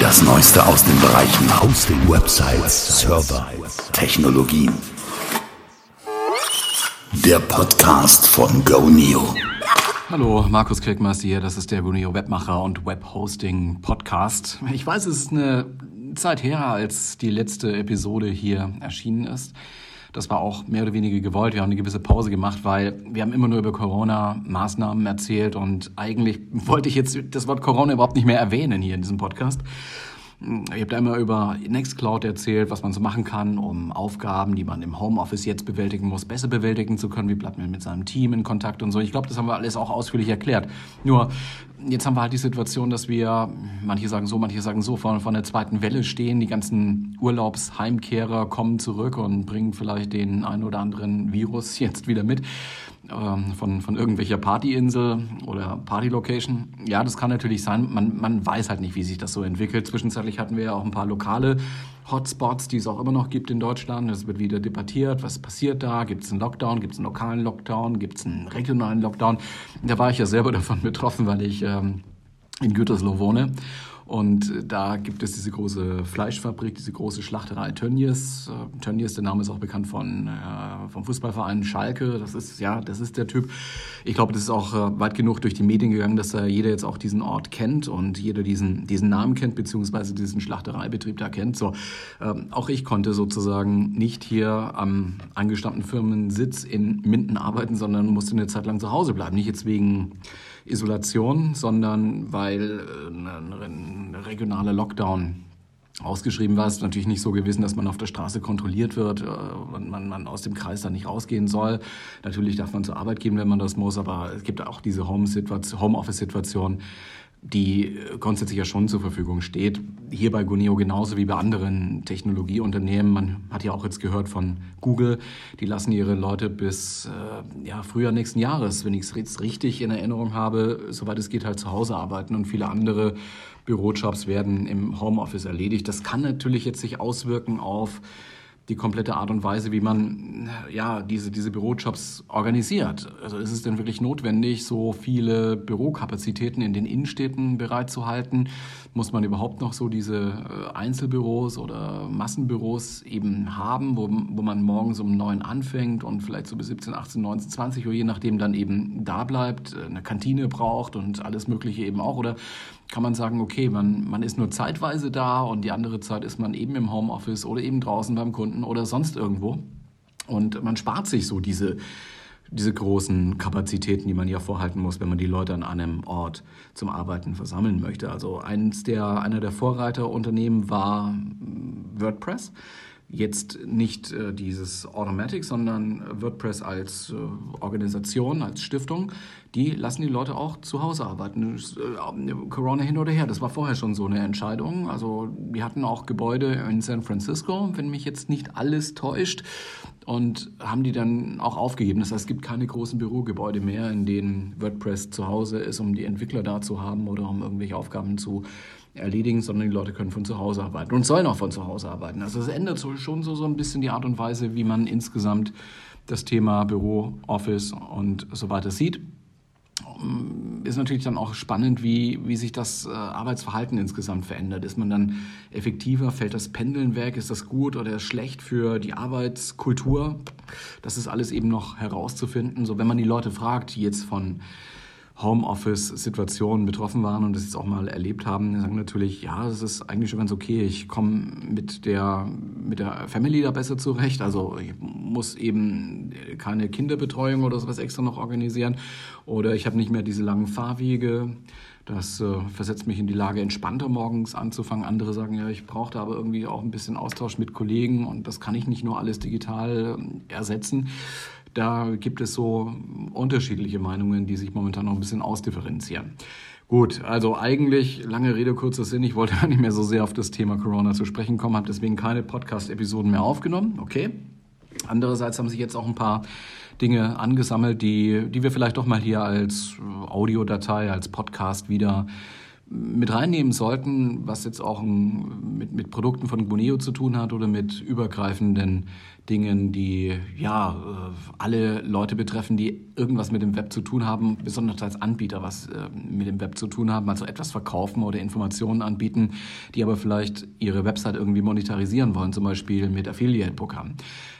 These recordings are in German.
Das Neueste aus den Bereichen Hosting, Websites, Server, Technologien. Der Podcast von GoNeo. Hallo, Markus Kriegmeister hier. Das ist der GoNeo Webmacher und Webhosting Podcast. Ich weiß, es ist eine Zeit her, als die letzte Episode hier erschienen ist. Das war auch mehr oder weniger gewollt. Wir haben eine gewisse Pause gemacht, weil wir haben immer nur über Corona-Maßnahmen erzählt und eigentlich wollte ich jetzt das Wort Corona überhaupt nicht mehr erwähnen hier in diesem Podcast. Habe da immer über Nextcloud erzählt, was man so machen kann, um Aufgaben, die man im Homeoffice jetzt bewältigen muss, besser bewältigen zu können. Wie bleibt man mit seinem Team in Kontakt und so. Ich glaube, das haben wir alles auch ausführlich erklärt. Nur jetzt haben wir halt die Situation, dass wir, manche sagen so, manche sagen so, vor, vor der zweiten Welle stehen. Die ganzen Urlaubsheimkehrer kommen zurück und bringen vielleicht den einen oder anderen Virus jetzt wieder mit ähm, von, von irgendwelcher Partyinsel oder Partylocation. Ja, das kann natürlich sein. Man, man weiß halt nicht, wie sich das so entwickelt. Zwischenzeitlich hatten wir ja auch ein paar lokale Hotspots, die es auch immer noch gibt in Deutschland. Es wird wieder debattiert, was passiert da? Gibt es einen Lockdown? Gibt es einen lokalen Lockdown? Gibt es einen regionalen Lockdown? Da war ich ja selber davon betroffen, weil ich ähm, in Gütersloh wohne. Und da gibt es diese große Fleischfabrik, diese große Schlachterei Tönnies. Äh, Tönnies, der Name ist auch bekannt von, äh, vom Fußballverein Schalke. Das ist, ja, das ist der Typ. Ich glaube, das ist auch äh, weit genug durch die Medien gegangen, dass da jeder jetzt auch diesen Ort kennt und jeder diesen, diesen Namen kennt, beziehungsweise diesen Schlachtereibetrieb da kennt. So, ähm, auch ich konnte sozusagen nicht hier am angestammten Firmensitz in Minden arbeiten, sondern musste eine Zeit lang zu Hause bleiben. Nicht jetzt wegen Isolation, sondern weil äh, ein regionaler Lockdown ausgeschrieben war. Es ist natürlich nicht so gewesen, dass man auf der Straße kontrolliert wird äh, und man, man aus dem Kreis da nicht rausgehen soll. Natürlich darf man zur Arbeit gehen, wenn man das muss, aber es gibt auch diese Home-Office-Situation, die grundsätzlich ja schon zur Verfügung steht. Hier bei Guneo genauso wie bei anderen Technologieunternehmen. Man hat ja auch jetzt gehört von Google, die lassen ihre Leute bis äh, ja, Frühjahr nächsten Jahres, wenn ich es jetzt richtig in Erinnerung habe, soweit es geht, halt zu Hause arbeiten und viele andere Bürojobs werden im Homeoffice erledigt. Das kann natürlich jetzt sich auswirken auf die komplette Art und Weise, wie man ja, diese, diese Bürojobs organisiert. Also ist es denn wirklich notwendig, so viele Bürokapazitäten in den Innenstädten bereitzuhalten? Muss man überhaupt noch so diese äh, Einzelbüros oder Massenbüros eben haben, wo, wo man morgens um neun anfängt und vielleicht so bis 17, 18, 19, 20 Uhr, je nachdem dann eben da bleibt, äh, eine Kantine braucht und alles Mögliche eben auch? Oder kann man sagen, okay, man, man ist nur zeitweise da und die andere Zeit ist man eben im Homeoffice oder eben draußen beim Kunden oder sonst irgendwo. Und man spart sich so diese, diese großen Kapazitäten, die man ja vorhalten muss, wenn man die Leute an einem Ort zum Arbeiten versammeln möchte. Also eins der, einer der Vorreiterunternehmen war WordPress. Jetzt nicht äh, dieses Automatic, sondern WordPress als äh, Organisation, als Stiftung. Die lassen die Leute auch zu Hause arbeiten. Äh, Corona hin oder her, das war vorher schon so eine Entscheidung. Also wir hatten auch Gebäude in San Francisco, wenn mich jetzt nicht alles täuscht, und haben die dann auch aufgegeben. Das heißt, es gibt keine großen Bürogebäude mehr, in denen WordPress zu Hause ist, um die Entwickler da zu haben oder um irgendwelche Aufgaben zu erledigen, sondern die Leute können von zu Hause arbeiten und sollen auch von zu Hause arbeiten. Also es ändert schon so, so ein bisschen die Art und Weise, wie man insgesamt das Thema Büro, Office und so weiter sieht. Ist natürlich dann auch spannend, wie, wie sich das äh, Arbeitsverhalten insgesamt verändert. Ist man dann effektiver? Fällt das Pendeln weg? Ist das gut oder schlecht für die Arbeitskultur? Das ist alles eben noch herauszufinden. So, wenn man die Leute fragt, die jetzt von Homeoffice-Situationen betroffen waren und das jetzt auch mal erlebt haben, sagen natürlich, ja, das ist eigentlich schon ganz okay. Ich komme mit der, mit der Family da besser zurecht. Also ich muss eben keine Kinderbetreuung oder sowas extra noch organisieren. Oder ich habe nicht mehr diese langen Fahrwege. Das äh, versetzt mich in die Lage, entspannter morgens anzufangen. Andere sagen, ja, ich brauche da aber irgendwie auch ein bisschen Austausch mit Kollegen und das kann ich nicht nur alles digital äh, ersetzen. Da gibt es so unterschiedliche Meinungen, die sich momentan noch ein bisschen ausdifferenzieren. Gut, also eigentlich, lange Rede, kurzer Sinn, ich wollte gar nicht mehr so sehr auf das Thema Corona zu sprechen kommen, habe deswegen keine Podcast-Episoden mehr aufgenommen, okay. Andererseits haben sich jetzt auch ein paar Dinge angesammelt, die, die wir vielleicht doch mal hier als Audiodatei, als Podcast wieder mit reinnehmen sollten, was jetzt auch mit, mit Produkten von Guneo zu tun hat oder mit übergreifenden Dingen, die ja äh, alle Leute betreffen, die irgendwas mit dem Web zu tun haben, besonders als Anbieter was äh, mit dem Web zu tun haben, also etwas verkaufen oder Informationen anbieten, die aber vielleicht ihre Website irgendwie monetarisieren wollen, zum Beispiel mit Affiliate-Programmen.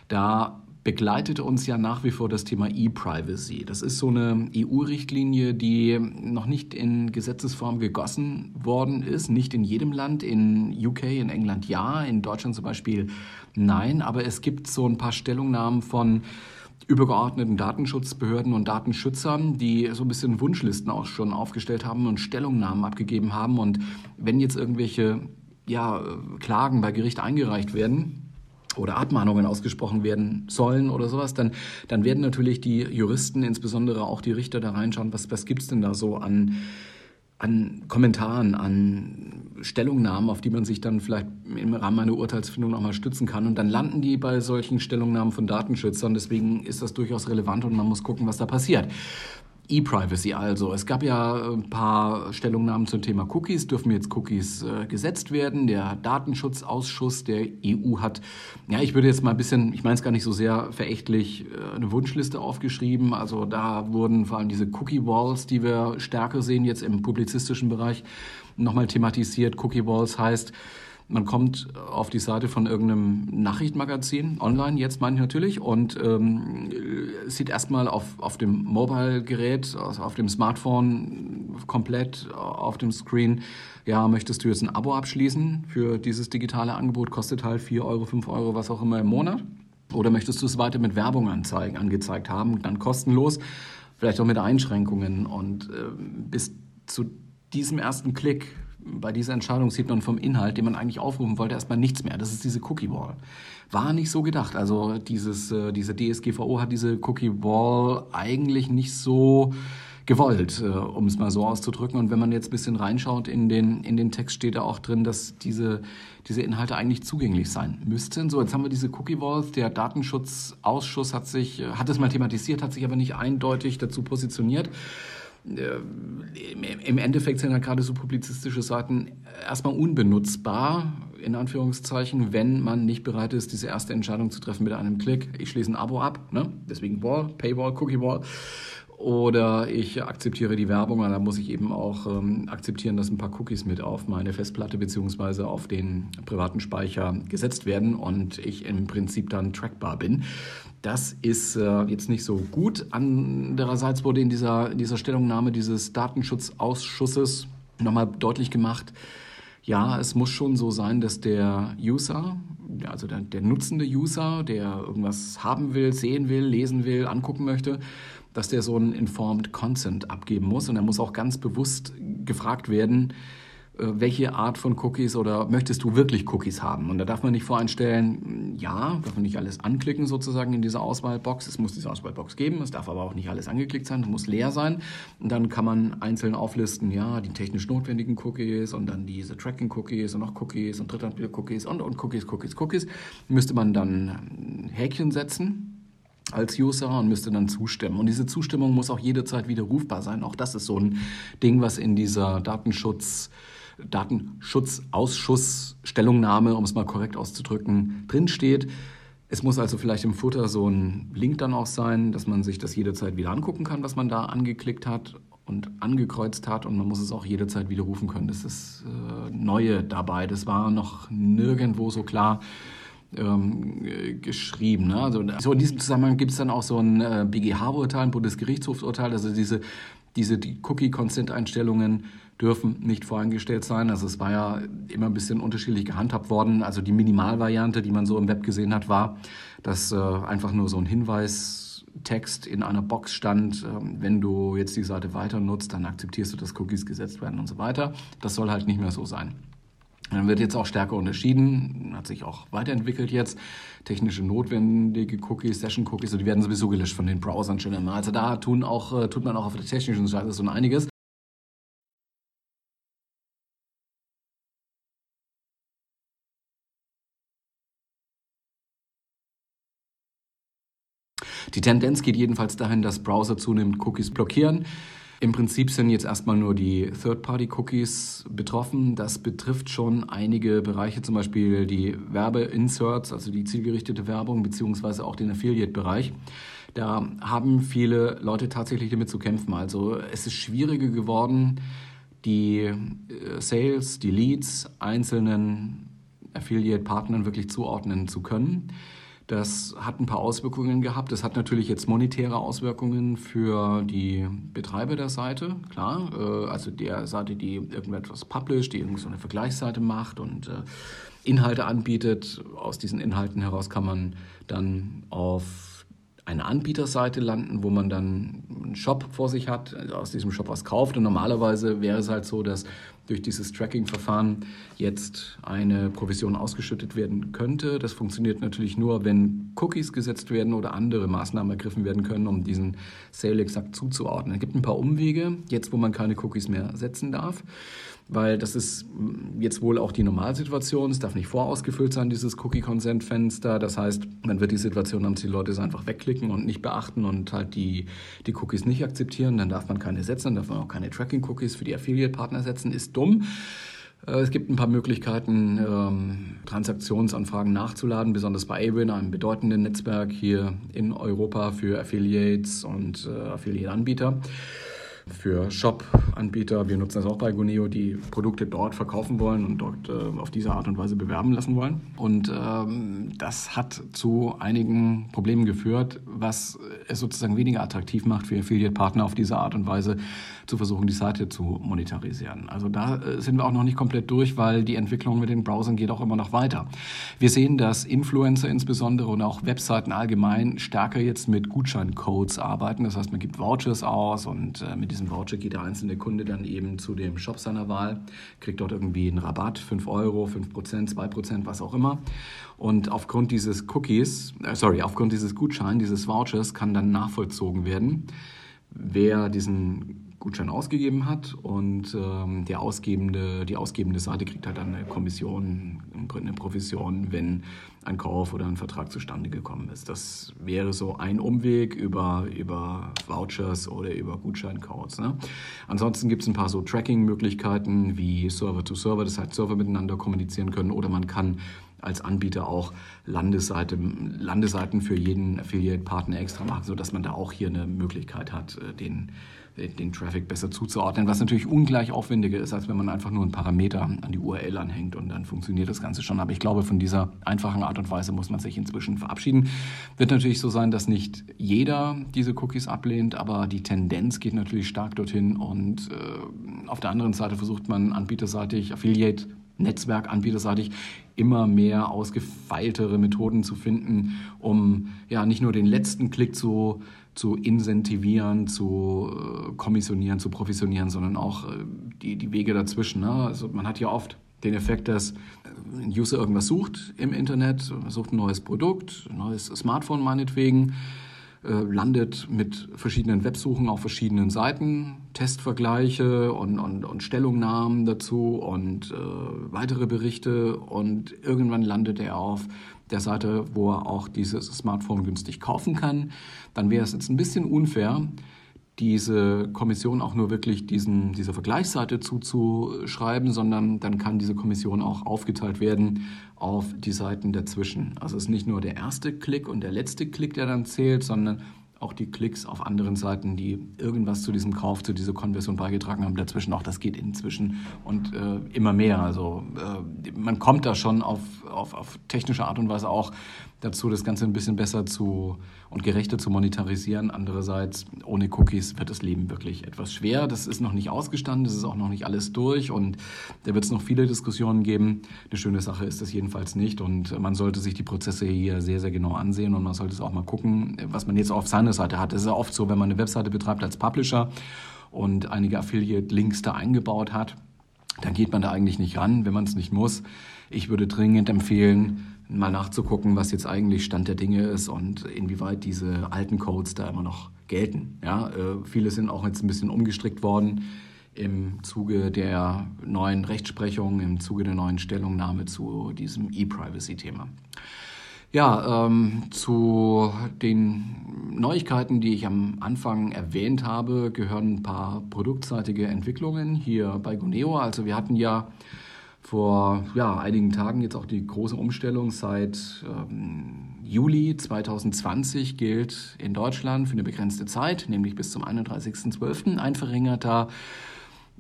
Da begleitet uns ja nach wie vor das Thema E-Privacy. Das ist so eine EU-Richtlinie, die noch nicht in Gesetzesform gegossen worden ist. Nicht in jedem Land, in UK, in England ja, in Deutschland zum Beispiel nein. Aber es gibt so ein paar Stellungnahmen von übergeordneten Datenschutzbehörden und Datenschützern, die so ein bisschen Wunschlisten auch schon aufgestellt haben und Stellungnahmen abgegeben haben. Und wenn jetzt irgendwelche ja, Klagen bei Gericht eingereicht werden, oder Abmahnungen ausgesprochen werden sollen oder sowas, dann, dann werden natürlich die Juristen, insbesondere auch die Richter, da reinschauen, was, was gibt's denn da so an, an Kommentaren, an Stellungnahmen, auf die man sich dann vielleicht im Rahmen einer Urteilsfindung nochmal stützen kann. Und dann landen die bei solchen Stellungnahmen von Datenschützern. Deswegen ist das durchaus relevant und man muss gucken, was da passiert. E-Privacy also. Es gab ja ein paar Stellungnahmen zum Thema Cookies. Dürfen jetzt Cookies äh, gesetzt werden? Der Datenschutzausschuss der EU hat, ja, ich würde jetzt mal ein bisschen, ich meine es gar nicht so sehr verächtlich, äh, eine Wunschliste aufgeschrieben. Also da wurden vor allem diese Cookie-Walls, die wir stärker sehen jetzt im publizistischen Bereich, nochmal thematisiert. Cookie-Walls heißt, man kommt auf die Seite von irgendeinem Nachrichtenmagazin, online jetzt meine ich natürlich, und ähm, sieht erstmal auf, auf dem Mobile-Gerät, also auf dem Smartphone komplett auf dem Screen, ja, möchtest du jetzt ein Abo abschließen für dieses digitale Angebot, kostet halt 4 Euro, 5 Euro, was auch immer im Monat. Oder möchtest du es weiter mit Werbung anzeigen, angezeigt haben, dann kostenlos, vielleicht auch mit Einschränkungen und äh, bis zu diesem ersten Klick bei dieser Entscheidung sieht man vom Inhalt, den man eigentlich aufrufen wollte, erstmal nichts mehr. Das ist diese Cookie Wall. War nicht so gedacht. Also dieses, äh, diese DSGVO hat diese Cookie Wall eigentlich nicht so gewollt, äh, um es mal so auszudrücken. Und wenn man jetzt ein bisschen reinschaut in den, in den Text, steht da auch drin, dass diese, diese Inhalte eigentlich zugänglich sein müssten. So, jetzt haben wir diese Cookie Walls. Der Datenschutzausschuss hat sich, hat es mal thematisiert, hat sich aber nicht eindeutig dazu positioniert. Äh, im Endeffekt sind ja gerade so publizistische Seiten erstmal unbenutzbar, in Anführungszeichen, wenn man nicht bereit ist, diese erste Entscheidung zu treffen mit einem Klick. Ich schließe ein Abo ab, ne? deswegen Wall, Paywall, Cookie Wall. Oder ich akzeptiere die Werbung, und dann muss ich eben auch ähm, akzeptieren, dass ein paar Cookies mit auf meine Festplatte beziehungsweise auf den privaten Speicher gesetzt werden und ich im Prinzip dann trackbar bin. Das ist äh, jetzt nicht so gut. Andererseits wurde in dieser, in dieser Stellungnahme dieses Datenschutzausschusses nochmal deutlich gemacht, ja, es muss schon so sein, dass der User, also der, der nutzende User, der irgendwas haben will, sehen will, lesen will, angucken möchte, dass der so einen Informed Consent abgeben muss. Und er muss auch ganz bewusst gefragt werden, welche Art von Cookies oder möchtest du wirklich Cookies haben? Und da darf man nicht voreinstellen, ja, darf man nicht alles anklicken sozusagen in dieser Auswahlbox. Es muss diese Auswahlbox geben, es darf aber auch nicht alles angeklickt sein, es muss leer sein. Und dann kann man einzeln auflisten, ja, die technisch notwendigen Cookies und dann diese Tracking-Cookies und noch Cookies und Drittanbieter-Cookies und, und Cookies, Cookies, Cookies. Müsste man dann Häkchen setzen als User und müsste dann zustimmen. Und diese Zustimmung muss auch jederzeit widerrufbar sein. Auch das ist so ein Ding, was in dieser Datenschutz- Datenschutzausschuss Stellungnahme, um es mal korrekt auszudrücken, drinsteht. Es muss also vielleicht im Futter so ein Link dann auch sein, dass man sich das jederzeit wieder angucken kann, was man da angeklickt hat und angekreuzt hat und man muss es auch jederzeit widerrufen können. Das ist äh, Neue dabei. Das war noch nirgendwo so klar ähm, geschrieben. Ne? Also, so in diesem Zusammenhang gibt es dann auch so ein äh, BGH-Urteil, ein Bundesgerichtshofurteil, also diese, diese die Cookie-Consent-Einstellungen dürfen nicht voreingestellt sein. Also es war ja immer ein bisschen unterschiedlich gehandhabt worden. Also die Minimalvariante, die man so im Web gesehen hat, war, dass äh, einfach nur so ein Hinweistext in einer Box stand, äh, wenn du jetzt die Seite weiter nutzt, dann akzeptierst du, dass Cookies gesetzt werden und so weiter. Das soll halt nicht mehr so sein. Dann wird jetzt auch stärker unterschieden, hat sich auch weiterentwickelt jetzt. Technische notwendige Cookies, Session-Cookies, die werden sowieso gelöscht von den Browsern schon immer. Also da tun auch, äh, tut man auch auf der technischen Seite so einiges. Die Tendenz geht jedenfalls dahin, dass Browser zunehmend Cookies blockieren. Im Prinzip sind jetzt erstmal nur die Third-Party-Cookies betroffen. Das betrifft schon einige Bereiche, zum Beispiel die Werbeinserts, also die zielgerichtete Werbung, beziehungsweise auch den Affiliate-Bereich. Da haben viele Leute tatsächlich damit zu kämpfen. Also es ist schwieriger geworden, die äh, Sales, die Leads einzelnen Affiliate-Partnern wirklich zuordnen zu können. Das hat ein paar Auswirkungen gehabt. Das hat natürlich jetzt monetäre Auswirkungen für die Betreiber der Seite, klar. Äh, also der Seite, die irgendetwas published, die irgendwie so eine Vergleichsseite macht und äh, Inhalte anbietet. Aus diesen Inhalten heraus kann man dann auf eine Anbieterseite landen, wo man dann einen Shop vor sich hat, also aus diesem Shop was kauft. Und normalerweise wäre es halt so, dass durch dieses Tracking-Verfahren jetzt eine Provision ausgeschüttet werden könnte. Das funktioniert natürlich nur, wenn Cookies gesetzt werden oder andere Maßnahmen ergriffen werden können, um diesen Sale exakt zuzuordnen. Es gibt ein paar Umwege, jetzt wo man keine Cookies mehr setzen darf weil das ist jetzt wohl auch die Normalsituation. Es darf nicht vorausgefüllt sein, dieses Cookie-Consent-Fenster. Das heißt, man wird die Situation haben, dass die Leute es einfach wegklicken und nicht beachten und halt die, die Cookies nicht akzeptieren. Dann darf man keine setzen, dann darf man auch keine Tracking-Cookies für die Affiliate-Partner setzen. Ist dumm. Äh, es gibt ein paar Möglichkeiten, ähm, Transaktionsanfragen nachzuladen, besonders bei Awin, einem bedeutenden Netzwerk hier in Europa für Affiliates und äh, Affiliate-Anbieter für Shop-Anbieter. Wir nutzen das auch bei Guneo, die Produkte dort verkaufen wollen und dort äh, auf diese Art und Weise bewerben lassen wollen. Und ähm, das hat zu einigen Problemen geführt, was es sozusagen weniger attraktiv macht für Affiliate-Partner auf diese Art und Weise zu versuchen, die Seite zu monetarisieren. Also da äh, sind wir auch noch nicht komplett durch, weil die Entwicklung mit den Browsern geht auch immer noch weiter. Wir sehen, dass Influencer insbesondere und auch Webseiten allgemein stärker jetzt mit Gutscheincodes arbeiten. Das heißt, man gibt Vouchers aus und äh, mit diesem Voucher geht der einzelne Kunde dann eben zu dem Shop seiner Wahl, kriegt dort irgendwie einen Rabatt, 5 Euro, 5 Prozent, 2 Prozent, was auch immer. Und aufgrund dieses Cookies, äh, sorry, aufgrund dieses Gutscheins, dieses Vouchers kann dann nachvollzogen werden, wer diesen Gutschein ausgegeben hat und ähm, der ausgebende, die ausgebende Seite kriegt halt dann eine Kommission, eine Provision, wenn ein Kauf oder ein Vertrag zustande gekommen ist. Das wäre so ein Umweg über, über Vouchers oder über Gutscheincodes. Ne? Ansonsten gibt es ein paar so Tracking-Möglichkeiten wie Server-to-Server, das heißt Server miteinander kommunizieren können oder man kann als Anbieter auch Landesseite, Landeseiten für jeden Affiliate-Partner extra machen, sodass man da auch hier eine Möglichkeit hat, äh, den den Traffic besser zuzuordnen, was natürlich ungleich aufwendiger ist, als wenn man einfach nur einen Parameter an die URL anhängt und dann funktioniert das Ganze schon. Aber ich glaube, von dieser einfachen Art und Weise muss man sich inzwischen verabschieden. Wird natürlich so sein, dass nicht jeder diese Cookies ablehnt, aber die Tendenz geht natürlich stark dorthin und äh, auf der anderen Seite versucht man anbieterseitig, Affiliate Netzwerk anbieterseitig immer mehr ausgefeiltere Methoden zu finden, um ja nicht nur den letzten Klick zu zu incentivieren, zu äh, kommissionieren, zu professionieren, sondern auch äh, die, die Wege dazwischen. Ne? Also man hat ja oft den Effekt, dass ein User irgendwas sucht im Internet, sucht ein neues Produkt, ein neues Smartphone meinetwegen, äh, landet mit verschiedenen Websuchen auf verschiedenen Seiten, Testvergleiche und, und, und Stellungnahmen dazu und äh, weitere Berichte. Und irgendwann landet er auf der Seite, wo er auch dieses Smartphone günstig kaufen kann, dann wäre es jetzt ein bisschen unfair, diese Kommission auch nur wirklich diesen, dieser Vergleichsseite zuzuschreiben, sondern dann kann diese Kommission auch aufgeteilt werden auf die Seiten dazwischen. Also es ist nicht nur der erste Klick und der letzte Klick, der dann zählt, sondern auch die Klicks auf anderen Seiten, die irgendwas zu diesem Kauf, zu dieser Konversion beigetragen haben, dazwischen auch, das geht inzwischen und äh, immer mehr. Also äh, man kommt da schon auf, auf, auf technische Art und Weise auch dazu, das Ganze ein bisschen besser zu und gerechter zu monetarisieren. Andererseits, ohne Cookies wird das Leben wirklich etwas schwer. Das ist noch nicht ausgestanden, das ist auch noch nicht alles durch und da wird es noch viele Diskussionen geben. Eine schöne Sache ist das jedenfalls nicht und man sollte sich die Prozesse hier sehr, sehr genau ansehen und man sollte es auch mal gucken, was man jetzt auf seiner Seite hat. Es ist ja oft so, wenn man eine Webseite betreibt als Publisher und einige Affiliate-Links da eingebaut hat, dann geht man da eigentlich nicht ran, wenn man es nicht muss. Ich würde dringend empfehlen, mal nachzugucken, was jetzt eigentlich Stand der Dinge ist und inwieweit diese alten Codes da immer noch gelten. Ja, äh, viele sind auch jetzt ein bisschen umgestrickt worden im Zuge der neuen Rechtsprechung, im Zuge der neuen Stellungnahme zu diesem E-Privacy-Thema. Ja, ähm, zu den Neuigkeiten, die ich am Anfang erwähnt habe, gehören ein paar produktseitige Entwicklungen hier bei Guneo. Also wir hatten ja vor ja, einigen Tagen jetzt auch die große Umstellung. Seit ähm, Juli 2020 gilt in Deutschland für eine begrenzte Zeit, nämlich bis zum 31.12. ein verringerter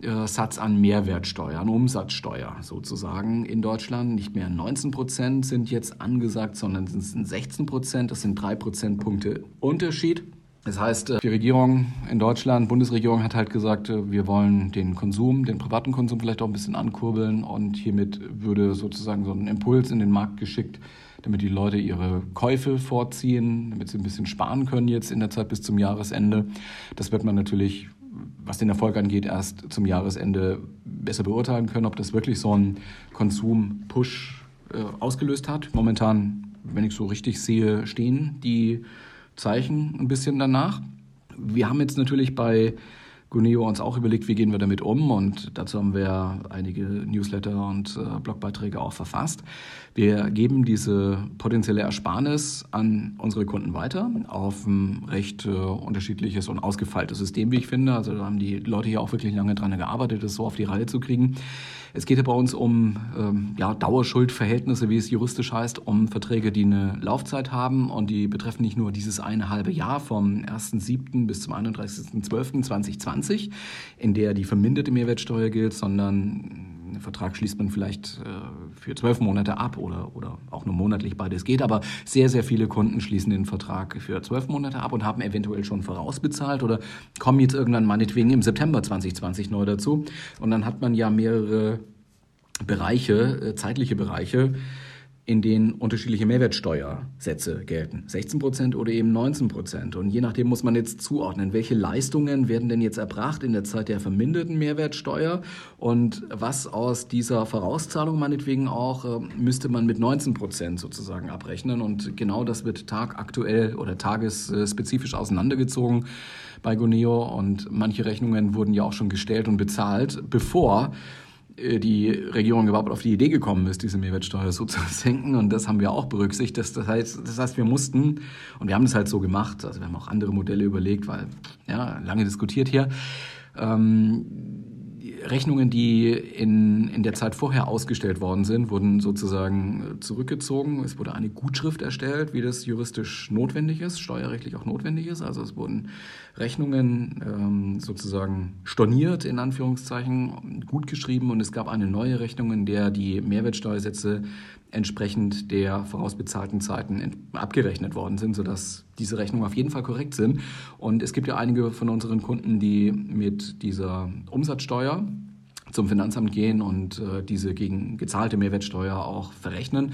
äh, Satz an Mehrwertsteuer, an Umsatzsteuer sozusagen in Deutschland. Nicht mehr 19 Prozent sind jetzt angesagt, sondern es sind 16 Prozent. Das sind drei Prozentpunkte Unterschied. Das heißt, äh, die Regierung in Deutschland, Bundesregierung hat halt gesagt, äh, wir wollen den Konsum, den privaten Konsum vielleicht auch ein bisschen ankurbeln und hiermit würde sozusagen so ein Impuls in den Markt geschickt, damit die Leute ihre Käufe vorziehen, damit sie ein bisschen sparen können jetzt in der Zeit bis zum Jahresende. Das wird man natürlich was den Erfolg angeht, erst zum Jahresende besser beurteilen können, ob das wirklich so einen Konsum-Push äh, ausgelöst hat. Momentan, wenn ich so richtig sehe, stehen die Zeichen ein bisschen danach. Wir haben jetzt natürlich bei Guneo uns auch überlegt, wie gehen wir damit um und dazu haben wir einige Newsletter und äh, Blogbeiträge auch verfasst. Wir geben diese potenzielle Ersparnis an unsere Kunden weiter auf ein recht äh, unterschiedliches und ausgefeiltes System, wie ich finde. Also da haben die Leute hier auch wirklich lange dran gearbeitet, das so auf die Reihe zu kriegen. Es geht ja bei uns um ähm, ja, Dauerschuldverhältnisse, wie es juristisch heißt, um Verträge, die eine Laufzeit haben und die betreffen nicht nur dieses eine halbe Jahr vom 1.7. bis zum 31.12.2020, in der die verminderte Mehrwertsteuer gilt, sondern einen Vertrag schließt man vielleicht äh, für zwölf Monate ab oder, oder auch nur monatlich, beides geht. Aber sehr, sehr viele Kunden schließen den Vertrag für zwölf Monate ab und haben eventuell schon vorausbezahlt oder kommen jetzt irgendwann meinetwegen im September 2020 neu dazu. Und dann hat man ja mehrere Bereiche, äh, zeitliche Bereiche, in denen unterschiedliche Mehrwertsteuersätze gelten. 16 Prozent oder eben 19 Prozent. Und je nachdem muss man jetzt zuordnen, welche Leistungen werden denn jetzt erbracht in der Zeit der verminderten Mehrwertsteuer und was aus dieser Vorauszahlung meinetwegen auch äh, müsste man mit 19 Prozent sozusagen abrechnen. Und genau das wird tagaktuell oder tagesspezifisch auseinandergezogen bei Goneo. Und manche Rechnungen wurden ja auch schon gestellt und bezahlt, bevor die Regierung überhaupt auf die Idee gekommen ist, diese Mehrwertsteuer so zu senken. Und das haben wir auch berücksichtigt. Das heißt, das heißt, wir mussten, und wir haben das halt so gemacht, also wir haben auch andere Modelle überlegt, weil, ja, lange diskutiert hier. Ähm, Rechnungen, die in, in der Zeit vorher ausgestellt worden sind, wurden sozusagen zurückgezogen. Es wurde eine Gutschrift erstellt, wie das juristisch notwendig ist, steuerrechtlich auch notwendig ist. Also es wurden Rechnungen ähm, sozusagen storniert, in Anführungszeichen, gut geschrieben und es gab eine neue Rechnung, in der die Mehrwertsteuersätze entsprechend der vorausbezahlten Zeiten abgerechnet worden sind, sodass diese Rechnungen auf jeden Fall korrekt sind. Und es gibt ja einige von unseren Kunden, die mit dieser Umsatzsteuer zum Finanzamt gehen und äh, diese gegen gezahlte Mehrwertsteuer auch verrechnen.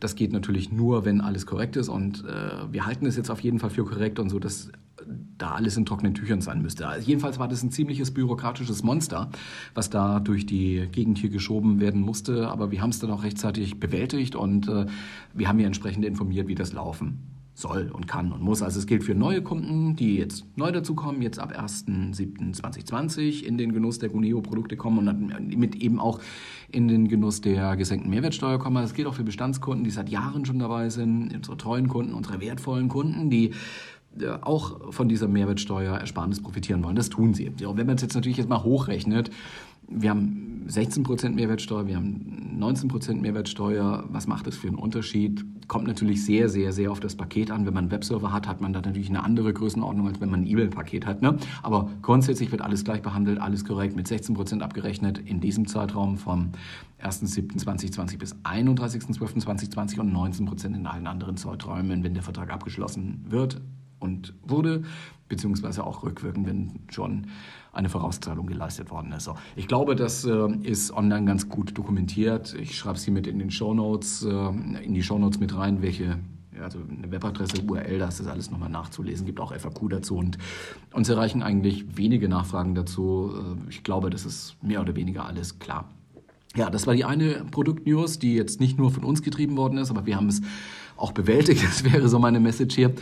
Das geht natürlich nur, wenn alles korrekt ist und äh, wir halten es jetzt auf jeden Fall für korrekt und so, dass da alles in trockenen Tüchern sein müsste. Also jedenfalls war das ein ziemliches bürokratisches Monster, was da durch die Gegend hier geschoben werden musste. Aber wir haben es dann auch rechtzeitig bewältigt und äh, wir haben hier entsprechend informiert, wie das laufen soll und kann und muss. Also es gilt für neue Kunden, die jetzt neu dazukommen, jetzt ab 1.7.2020 in den Genuss der Guneo-Produkte kommen und dann mit eben auch in den Genuss der gesenkten Mehrwertsteuer kommen. Das gilt auch für Bestandskunden, die seit Jahren schon dabei sind, unsere treuen Kunden, unsere wertvollen Kunden, die auch von dieser Mehrwertsteuerersparnis profitieren wollen. Das tun sie. Wenn man es jetzt natürlich jetzt mal hochrechnet, wir haben 16% Mehrwertsteuer, wir haben 19% Mehrwertsteuer. Was macht das für einen Unterschied? Kommt natürlich sehr, sehr, sehr auf das Paket an. Wenn man einen Webserver hat, hat man da natürlich eine andere Größenordnung, als wenn man ein E-Mail-Paket hat. Ne? Aber grundsätzlich wird alles gleich behandelt, alles korrekt, mit 16% abgerechnet in diesem Zeitraum vom 1.7.2020 bis 31.12.2020 und 19% in allen anderen Zeiträumen, wenn der Vertrag abgeschlossen wird und wurde, beziehungsweise auch rückwirkend, wenn schon eine Vorauszahlung geleistet worden ist. Ich glaube, das äh, ist online ganz gut dokumentiert. Ich schreibe es hier mit in den Shownotes, äh, in die Shownotes mit rein, welche also eine Webadresse, URL, da ist das alles nochmal nachzulesen, gibt auch FAQ dazu und uns erreichen eigentlich wenige Nachfragen dazu. Äh, ich glaube, das ist mehr oder weniger alles klar. Ja, das war die eine Produktnews, die jetzt nicht nur von uns getrieben worden ist, aber wir haben es auch bewältigt. Das wäre so meine Message hier.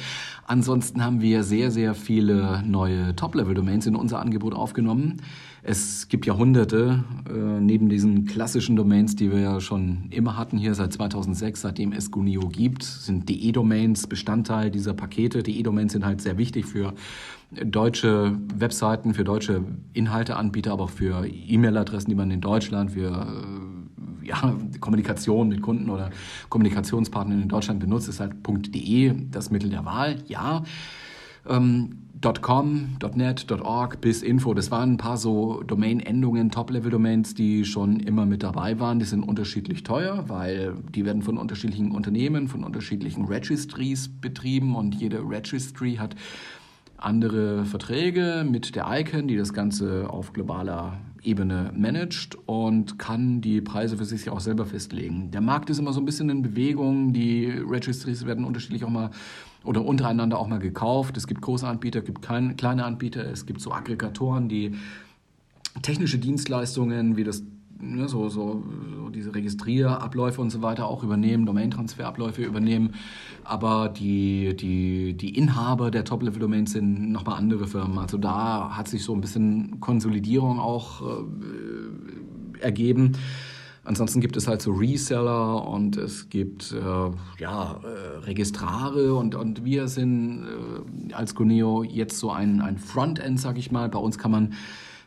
Ansonsten haben wir sehr, sehr viele neue Top-Level-Domains in unser Angebot aufgenommen. Es gibt ja hunderte, äh, neben diesen klassischen Domains, die wir ja schon immer hatten hier seit 2006, seitdem es Gunio gibt, sind DE-Domains Bestandteil dieser Pakete. DE-Domains sind halt sehr wichtig für deutsche Webseiten, für deutsche Inhalteanbieter, aber auch für E-Mail-Adressen, die man in Deutschland, für äh, ja, Kommunikation mit Kunden oder Kommunikationspartnern in Deutschland benutzt, ist halt .de das Mittel der Wahl, ja. Ähm, .com, .net, .org bis Info, das waren ein paar so Domain-Endungen, Top-Level-Domains, die schon immer mit dabei waren. Die sind unterschiedlich teuer, weil die werden von unterschiedlichen Unternehmen, von unterschiedlichen Registries betrieben und jede Registry hat andere Verträge mit der ICANN, die das Ganze auf globaler Ebene managt und kann die Preise für sich auch selber festlegen. Der Markt ist immer so ein bisschen in Bewegung, die Registries werden unterschiedlich auch mal oder untereinander auch mal gekauft. Es gibt große Anbieter, es gibt kleine Anbieter, es gibt so Aggregatoren, die technische Dienstleistungen wie das ne, so, so, so diese Registrierabläufe und so weiter auch übernehmen, Domain-Transferabläufe übernehmen. Aber die, die, die Inhaber der Top-Level-Domains sind nochmal andere Firmen. Also da hat sich so ein bisschen Konsolidierung auch äh, ergeben. Ansonsten gibt es halt so Reseller und es gibt äh, ja, äh, Registrare und, und wir sind äh, als Guneo jetzt so ein, ein Frontend, sag ich mal. Bei uns kann man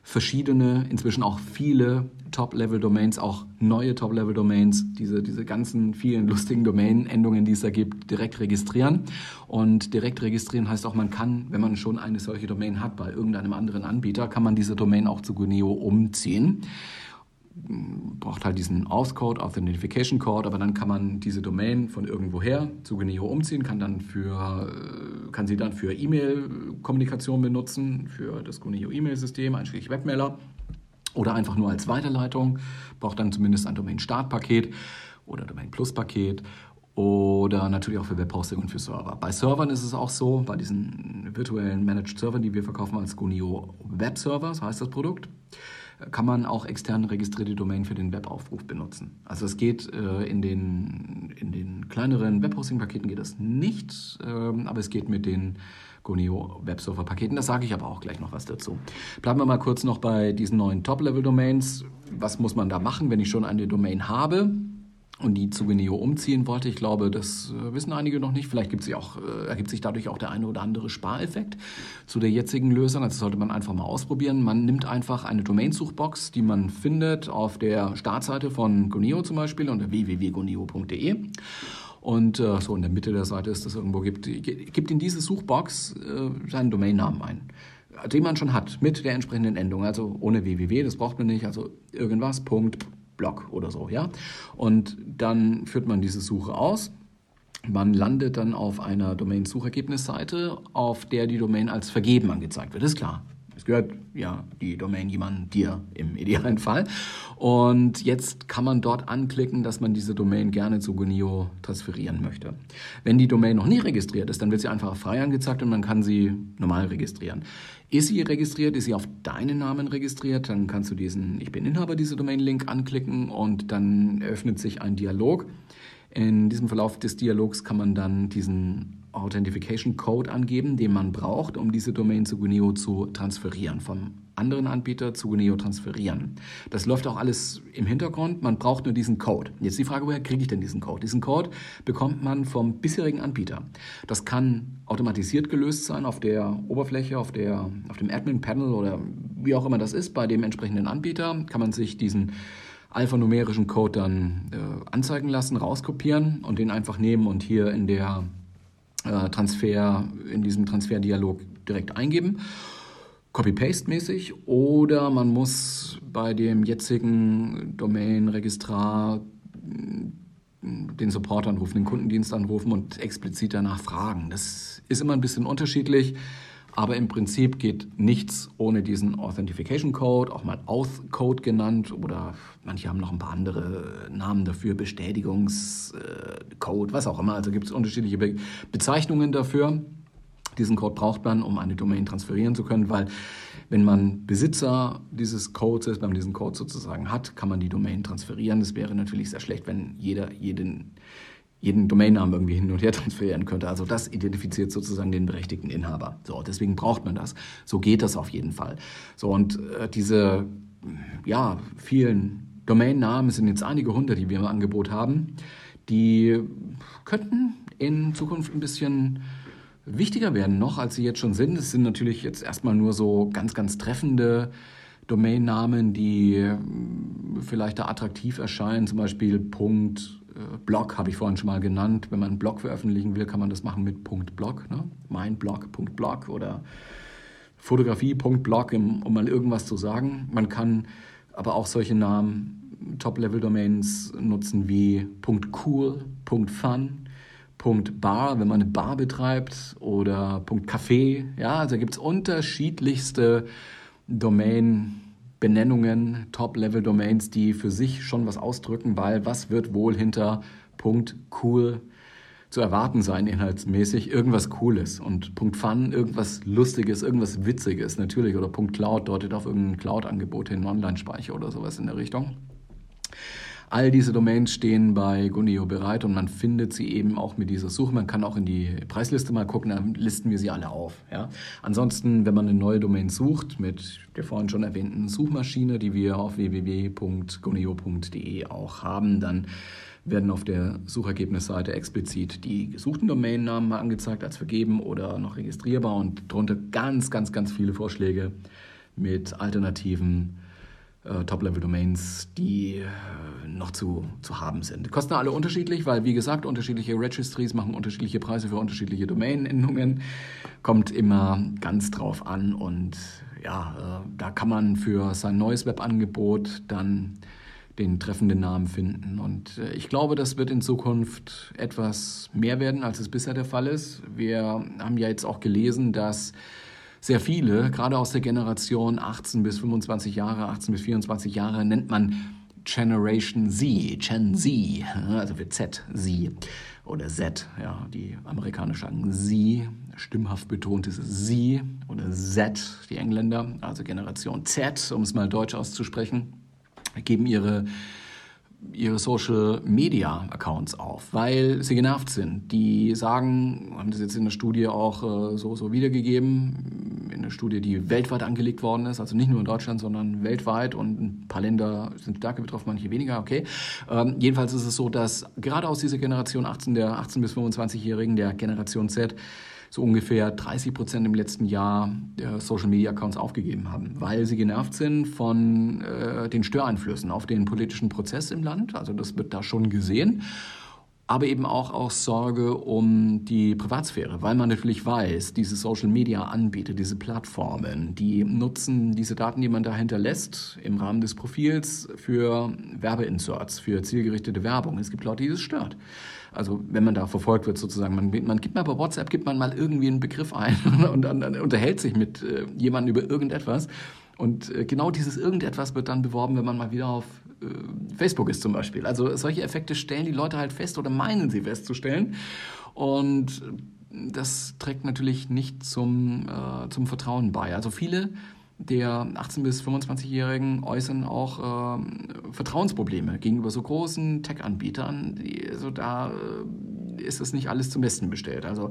verschiedene, inzwischen auch viele Top-Level-Domains, auch neue Top-Level-Domains, diese, diese ganzen vielen lustigen Domain-Endungen, die es da gibt, direkt registrieren. Und direkt registrieren heißt auch, man kann, wenn man schon eine solche Domain hat bei irgendeinem anderen Anbieter, kann man diese Domain auch zu Guneo umziehen braucht halt diesen Auth-Code, Authentication Code, aber dann kann man diese Domain von irgendwoher zu Geneo umziehen, kann, dann für, äh, kann sie dann für E-Mail-Kommunikation benutzen, für das Geneo E-Mail-System, einschließlich Webmailer oder einfach nur als Weiterleitung, braucht dann zumindest ein Domain-Start-Paket oder Domain-Plus-Paket oder natürlich auch für Webhosting und für Server. Bei Servern ist es auch so, bei diesen virtuellen Managed Servern, die wir verkaufen als Gunio Web Server, so heißt das Produkt, kann man auch extern registrierte Domain für den Webaufruf benutzen. Also es geht äh, in, den, in den kleineren Webhosting-Paketen geht das nicht, ähm, aber es geht mit den Goneo Webserver-Paketen. Das sage ich aber auch gleich noch was dazu. Bleiben wir mal kurz noch bei diesen neuen Top-Level-Domains. Was muss man da machen, wenn ich schon eine Domain habe? Und die zu Geneo umziehen wollte. Ich glaube, das äh, wissen einige noch nicht. Vielleicht gibt auch, äh, ergibt sich dadurch auch der eine oder andere Spareffekt zu der jetzigen Lösung. Also sollte man einfach mal ausprobieren. Man nimmt einfach eine Domainsuchbox, die man findet auf der Startseite von Goneo zum Beispiel unter www.goneo.de. Und äh, so in der Mitte der Seite ist das irgendwo, gibt, gibt in diese Suchbox äh, seinen Domainnamen ein den man schon hat, mit der entsprechenden Endung, also ohne www, das braucht man nicht, also irgendwas, Punkt, Blog oder so, ja. Und dann führt man diese Suche aus. Man landet dann auf einer Domain-Suchergebnisseite, auf der die Domain als vergeben angezeigt wird. Ist klar. Es gehört ja die Domain jemand dir im idealen Fall. Und jetzt kann man dort anklicken, dass man diese Domain gerne zu Gunio transferieren möchte. Wenn die Domain noch nie registriert ist, dann wird sie einfach frei angezeigt und man kann sie normal registrieren. Ist sie registriert, ist sie auf deinen Namen registriert, dann kannst du diesen Ich bin Inhaber dieser Domain-Link anklicken und dann öffnet sich ein Dialog. In diesem Verlauf des Dialogs kann man dann diesen Authentification Code angeben, den man braucht, um diese Domain zu Guneo zu transferieren, vom anderen Anbieter zu Guneo transferieren. Das läuft auch alles im Hintergrund, man braucht nur diesen Code. Jetzt die Frage, woher kriege ich denn diesen Code? Diesen Code bekommt man vom bisherigen Anbieter. Das kann automatisiert gelöst sein auf der Oberfläche, auf, der, auf dem Admin-Panel oder wie auch immer das ist, bei dem entsprechenden Anbieter kann man sich diesen alphanumerischen Code dann äh, anzeigen lassen, rauskopieren und den einfach nehmen und hier in der äh, Transfer, in diesem Transferdialog direkt eingeben. Copy-Paste-mäßig oder man muss bei dem jetzigen Domain-Registrar den Support anrufen, den Kundendienst anrufen und explizit danach fragen. Das ist immer ein bisschen unterschiedlich. Aber im Prinzip geht nichts ohne diesen Authentification Code, auch mal Auth-Code genannt oder manche haben noch ein paar andere Namen dafür, Bestätigungscode, was auch immer. Also gibt es unterschiedliche Be Bezeichnungen dafür. Diesen Code braucht man, um eine Domain transferieren zu können, weil wenn man Besitzer dieses Codes ist, wenn man diesen Code sozusagen hat, kann man die Domain transferieren. Das wäre natürlich sehr schlecht, wenn jeder jeden, jeden Domainnamen irgendwie hin und her transferieren könnte. Also das identifiziert sozusagen den berechtigten Inhaber. So, deswegen braucht man das. So geht das auf jeden Fall. So, und äh, diese ja, vielen Domainnamen, sind jetzt einige hundert, die wir im Angebot haben, die könnten in Zukunft ein bisschen wichtiger werden noch, als sie jetzt schon sind. Es sind natürlich jetzt erstmal nur so ganz, ganz treffende Domainnamen, die hm, vielleicht da attraktiv erscheinen, zum Beispiel Punkt äh, Blog habe ich vorhin schon mal genannt. Wenn man einen Blog veröffentlichen will, kann man das machen mit Punkt Blog, ne? meinblog.blog oder Fotografie.blog, um mal irgendwas zu sagen. Man kann aber auch solche Namen, Top-Level-Domains nutzen wie .cool, .fun, Bar, wenn man eine Bar betreibt oder Café. Ja, also gibt es unterschiedlichste Domain-Benennungen, Top-Level-Domains, die für sich schon was ausdrücken, weil was wird wohl hinter .cool zu erwarten sein inhaltsmäßig? Irgendwas Cooles und .fun, irgendwas Lustiges, irgendwas Witziges natürlich oder .cloud deutet auf irgendein Cloud-Angebot hin, Online-Speicher oder sowas in der Richtung. All diese Domains stehen bei Gunio bereit und man findet sie eben auch mit dieser Suche. Man kann auch in die Preisliste mal gucken, dann listen wir sie alle auf. Ja? Ansonsten, wenn man eine neue Domain sucht mit der vorhin schon erwähnten Suchmaschine, die wir auf www.gunio.de auch haben, dann werden auf der Suchergebnisseite explizit die gesuchten Domainnamen mal angezeigt als vergeben oder noch registrierbar und darunter ganz, ganz, ganz viele Vorschläge mit alternativen äh, Top-Level-Domains, die äh, noch zu, zu haben sind. Kosten alle unterschiedlich, weil wie gesagt, unterschiedliche Registries machen unterschiedliche Preise für unterschiedliche Domain-Endungen. Kommt immer ganz drauf an und ja, äh, da kann man für sein neues Webangebot dann den treffenden Namen finden. Und äh, ich glaube, das wird in Zukunft etwas mehr werden, als es bisher der Fall ist. Wir haben ja jetzt auch gelesen, dass sehr viele, gerade aus der Generation 18 bis 25 Jahre, 18 bis 24 Jahre, nennt man Generation Z, Gen Z, also wird Z, Z oder Z, ja, die Amerikaner sagen Z, stimmhaft betont ist Z oder Z, die Engländer, also Generation Z, um es mal deutsch auszusprechen, geben ihre ihre Social Media Accounts auf, weil sie genervt sind. Die sagen, haben das jetzt in der Studie auch äh, so, so wiedergegeben, in der Studie, die weltweit angelegt worden ist, also nicht nur in Deutschland, sondern weltweit und ein paar Länder sind stärker betroffen, manche weniger, okay. Ähm, jedenfalls ist es so, dass gerade aus dieser Generation 18, der 18 bis 25-Jährigen, der Generation Z, so ungefähr 30 Prozent im letzten Jahr der Social Media Accounts aufgegeben haben, weil sie genervt sind von äh, den Störeinflüssen auf den politischen Prozess im Land. Also das wird da schon gesehen aber eben auch aus Sorge um die Privatsphäre, weil man natürlich weiß, diese Social-Media-Anbieter, diese Plattformen, die nutzen diese Daten, die man da hinterlässt, im Rahmen des Profils für Werbeinserts, für zielgerichtete Werbung. Es gibt Leute, die das stört. Also wenn man da verfolgt wird sozusagen, man, man gibt mal bei WhatsApp, gibt man mal irgendwie einen Begriff ein und dann, dann unterhält sich mit äh, jemandem über irgendetwas. Und äh, genau dieses irgendetwas wird dann beworben, wenn man mal wieder auf äh, Facebook ist zum Beispiel. Also solche Effekte stellen die Leute halt fest oder meinen sie festzustellen. Und das trägt natürlich nicht zum, äh, zum Vertrauen bei. Also viele der 18- bis 25-Jährigen äußern auch äh, Vertrauensprobleme gegenüber so großen Tech-Anbietern. Also da äh, ist es nicht alles zum Besten bestellt. Also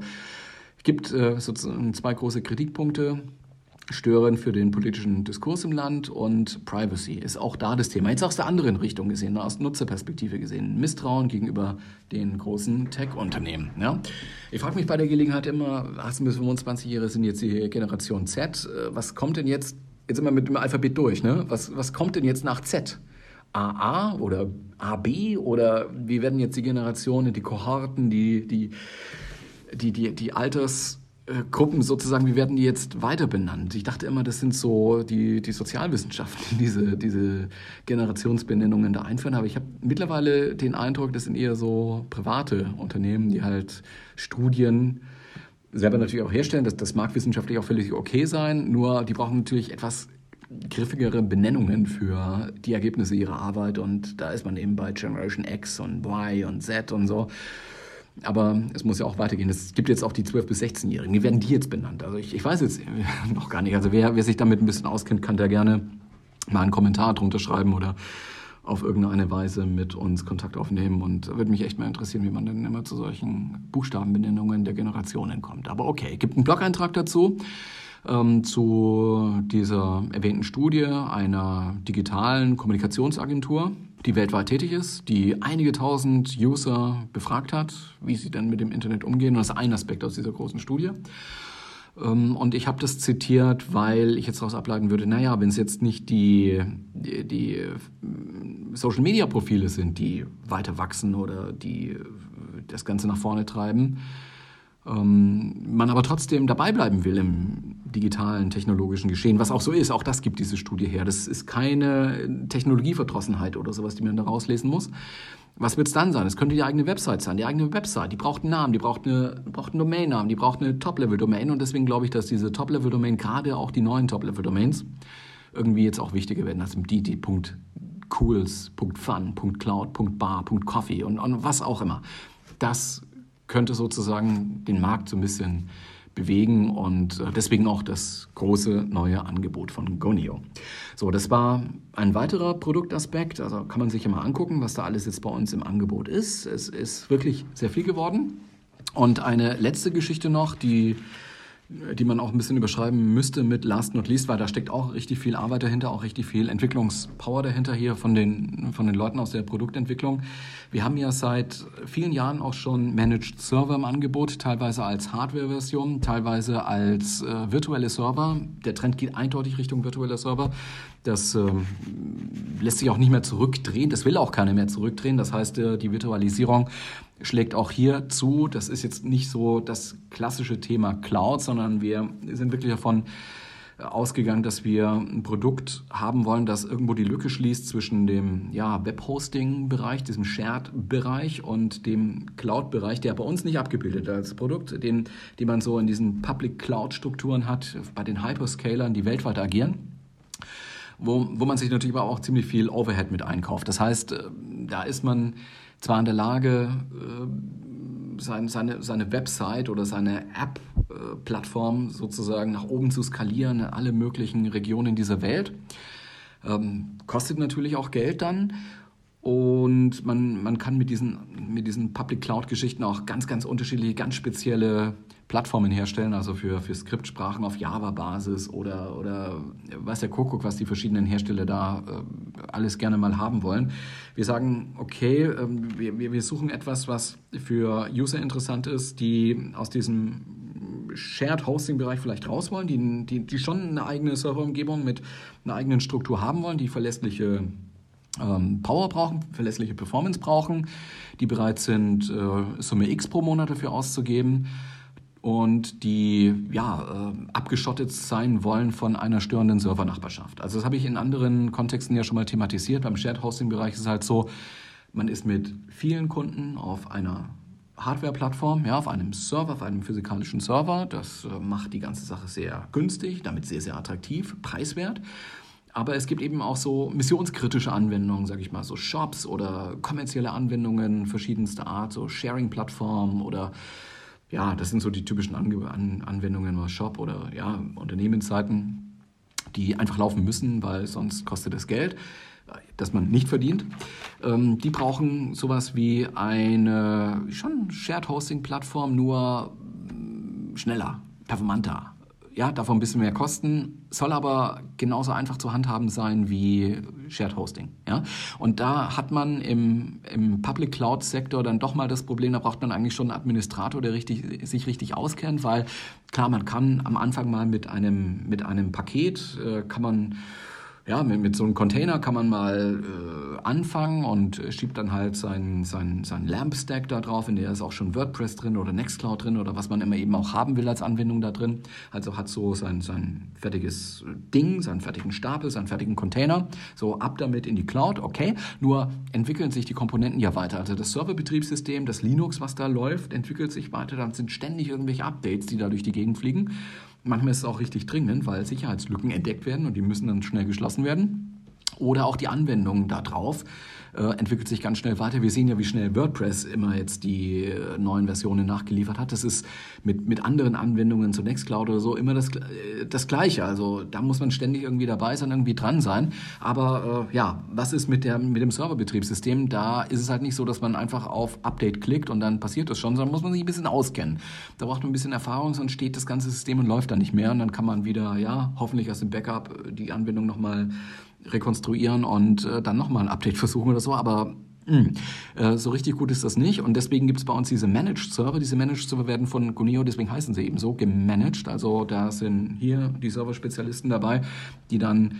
es gibt äh, sozusagen zwei große Kritikpunkte störend für den politischen Diskurs im Land und Privacy ist auch da das Thema. Jetzt aus der anderen Richtung gesehen, aus Nutzerperspektive gesehen. Misstrauen gegenüber den großen Tech-Unternehmen. Ja? Ich frage mich bei der Gelegenheit immer, 18 bis 25-Jährige sind jetzt die Generation Z. Äh, was kommt denn jetzt, jetzt immer mit dem Alphabet durch, ne? Was, was kommt denn jetzt nach Z? AA oder AB oder wie werden jetzt die Generationen, die Kohorten, die, die, die, die, die Alters äh, Gruppen sozusagen, wie werden die jetzt weiter benannt? Ich dachte immer, das sind so die, die Sozialwissenschaften, die diese, diese Generationsbenennungen da einführen. Aber ich habe mittlerweile den Eindruck, das sind eher so private Unternehmen, die halt Studien selber natürlich auch herstellen. Das, das mag wissenschaftlich auch völlig okay sein, nur die brauchen natürlich etwas griffigere Benennungen für die Ergebnisse ihrer Arbeit. Und da ist man eben bei Generation X und Y und Z und so. Aber es muss ja auch weitergehen. Es gibt jetzt auch die 12- bis 16-Jährigen. Wie werden die jetzt benannt? Also ich, ich weiß jetzt noch gar nicht. Also wer, wer sich damit ein bisschen auskennt, kann da gerne mal einen Kommentar drunter schreiben oder auf irgendeine Weise mit uns Kontakt aufnehmen. Und würde mich echt mal interessieren, wie man denn immer zu solchen Buchstabenbenennungen der Generationen kommt. Aber okay, gibt einen Blog-Eintrag dazu ähm, zu dieser erwähnten Studie einer digitalen Kommunikationsagentur, die weltweit tätig ist, die einige tausend User befragt hat, wie sie denn mit dem Internet umgehen. Und das ist ein Aspekt aus dieser großen Studie. Ähm, und ich habe das zitiert, weil ich jetzt daraus ableiten würde, naja, wenn es jetzt nicht die, die, die äh, Social-Media-Profile sind, die weiter wachsen oder die das Ganze nach vorne treiben, ähm, man aber trotzdem dabei bleiben will im digitalen, technologischen Geschehen, was auch so ist, auch das gibt diese Studie her. Das ist keine Technologieverdrossenheit oder sowas, die man da rauslesen muss. Was wird es dann sein? Es könnte die eigene Website sein. Die eigene Website, die braucht einen Namen, die braucht, eine, braucht einen Domainnamen, die braucht eine Top-Level-Domain und deswegen glaube ich, dass diese Top-Level-Domain, gerade auch die neuen Top-Level-Domains, irgendwie jetzt auch wichtiger werden als die, die .cools, .fun, .cloud, .bar, .coffee und, und was auch immer. Das könnte sozusagen den Markt so ein bisschen bewegen und äh, deswegen auch das große neue Angebot von Gonio. So, das war ein weiterer Produktaspekt, also kann man sich ja mal angucken, was da alles jetzt bei uns im Angebot ist. Es ist wirklich sehr viel geworden. Und eine letzte Geschichte noch, die die man auch ein bisschen überschreiben müsste mit Last Not Least, weil da steckt auch richtig viel Arbeit dahinter, auch richtig viel Entwicklungspower dahinter hier von den, von den Leuten aus der Produktentwicklung. Wir haben ja seit vielen Jahren auch schon Managed Server im Angebot, teilweise als Hardware-Version, teilweise als äh, virtuelle Server. Der Trend geht eindeutig Richtung virtuelle Server. Das äh, lässt sich auch nicht mehr zurückdrehen. Das will auch keiner mehr zurückdrehen. Das heißt, äh, die Virtualisierung schlägt auch hier zu. Das ist jetzt nicht so das klassische Thema Cloud, sondern wir sind wirklich davon ausgegangen, dass wir ein Produkt haben wollen, das irgendwo die Lücke schließt zwischen dem ja, Webhosting-Bereich, diesem Shared-Bereich und dem Cloud-Bereich, der bei uns nicht abgebildet ist als Produkt, den, den man so in diesen Public-Cloud-Strukturen hat, bei den Hyperscalern, die weltweit agieren. Wo, wo man sich natürlich aber auch ziemlich viel Overhead mit einkauft. Das heißt, äh, da ist man zwar in der Lage, äh, seine, seine Website oder seine App-Plattform sozusagen nach oben zu skalieren in alle möglichen Regionen dieser Welt. Ähm, kostet natürlich auch Geld dann. Und man, man kann mit diesen, mit diesen Public Cloud-Geschichten auch ganz, ganz unterschiedliche, ganz spezielle Plattformen herstellen, also für, für Skriptsprachen auf Java-Basis oder, oder weiß der Kuckuck, was die verschiedenen Hersteller da äh, alles gerne mal haben wollen. Wir sagen, okay, äh, wir, wir suchen etwas, was für User interessant ist, die aus diesem Shared Hosting Bereich vielleicht raus wollen, die, die, die schon eine eigene Serverumgebung mit einer eigenen Struktur haben wollen, die verlässliche ähm, Power brauchen, verlässliche Performance brauchen, die bereit sind, äh, Summe X pro Monat dafür auszugeben und die ja, äh, abgeschottet sein wollen von einer störenden Servernachbarschaft. Also das habe ich in anderen Kontexten ja schon mal thematisiert. Beim Shared Hosting Bereich ist es halt so, man ist mit vielen Kunden auf einer Hardware-Plattform, ja, auf einem Server, auf einem physikalischen Server. Das äh, macht die ganze Sache sehr günstig, damit sehr, sehr attraktiv, preiswert. Aber es gibt eben auch so missionskritische Anwendungen, sage ich mal, so Shops oder kommerzielle Anwendungen verschiedenster Art, so Sharing-Plattformen oder ja, das sind so die typischen An Anwendungen oder Shop oder ja, Unternehmensseiten, die einfach laufen müssen, weil sonst kostet es Geld, das man nicht verdient. Ähm, die brauchen sowas wie eine schon Shared Hosting Plattform, nur schneller, performanter, ja, davon ein bisschen mehr kosten, soll aber genauso einfach zu handhaben sein wie Shared Hosting. Ja? Und da hat man im, im Public Cloud Sektor dann doch mal das Problem, da braucht man eigentlich schon einen Administrator, der richtig, sich richtig auskennt, weil klar, man kann am Anfang mal mit einem, mit einem Paket, äh, kann man ja, mit, mit, so einem Container kann man mal äh, anfangen und schiebt dann halt seinen sein, sein Lamp-Stack da drauf, in der ist auch schon WordPress drin oder Nextcloud drin oder was man immer eben auch haben will als Anwendung da drin. Also hat so sein, sein fertiges Ding, seinen fertigen Stapel, seinen fertigen Container. So ab damit in die Cloud, okay. Nur entwickeln sich die Komponenten ja weiter. Also das Serverbetriebssystem, das Linux, was da läuft, entwickelt sich weiter. Dann sind ständig irgendwelche Updates, die da durch die Gegend fliegen. Manchmal ist es auch richtig dringend, weil Sicherheitslücken entdeckt werden und die müssen dann schnell geschlossen werden. oder auch die Anwendungen da drauf äh, entwickelt sich ganz schnell weiter. Wir sehen ja, wie schnell WordPress immer jetzt die äh, neuen Versionen nachgeliefert hat. Das ist mit, mit anderen Anwendungen zu Nextcloud oder so immer das, äh, das Gleiche. Also da muss man ständig irgendwie dabei sein, irgendwie dran sein. Aber ja, was ist mit, der, mit dem Serverbetriebssystem? Da ist es halt nicht so, dass man einfach auf Update klickt und dann passiert das schon, sondern muss man sich ein bisschen auskennen. Da braucht man ein bisschen Erfahrung, sonst steht das ganze System und läuft dann nicht mehr. Und dann kann man wieder, ja, hoffentlich aus dem Backup die Anwendung nochmal rekonstruieren und äh, dann nochmal ein Update versuchen oder so, aber mh, hm, äh, so richtig gut ist das nicht und deswegen gibt es bei uns diese Managed Server. Diese Managed Server werden von Guneo, deswegen heißen sie eben so, gemanagt. Also da sind hier die Server-Spezialisten dabei, die dann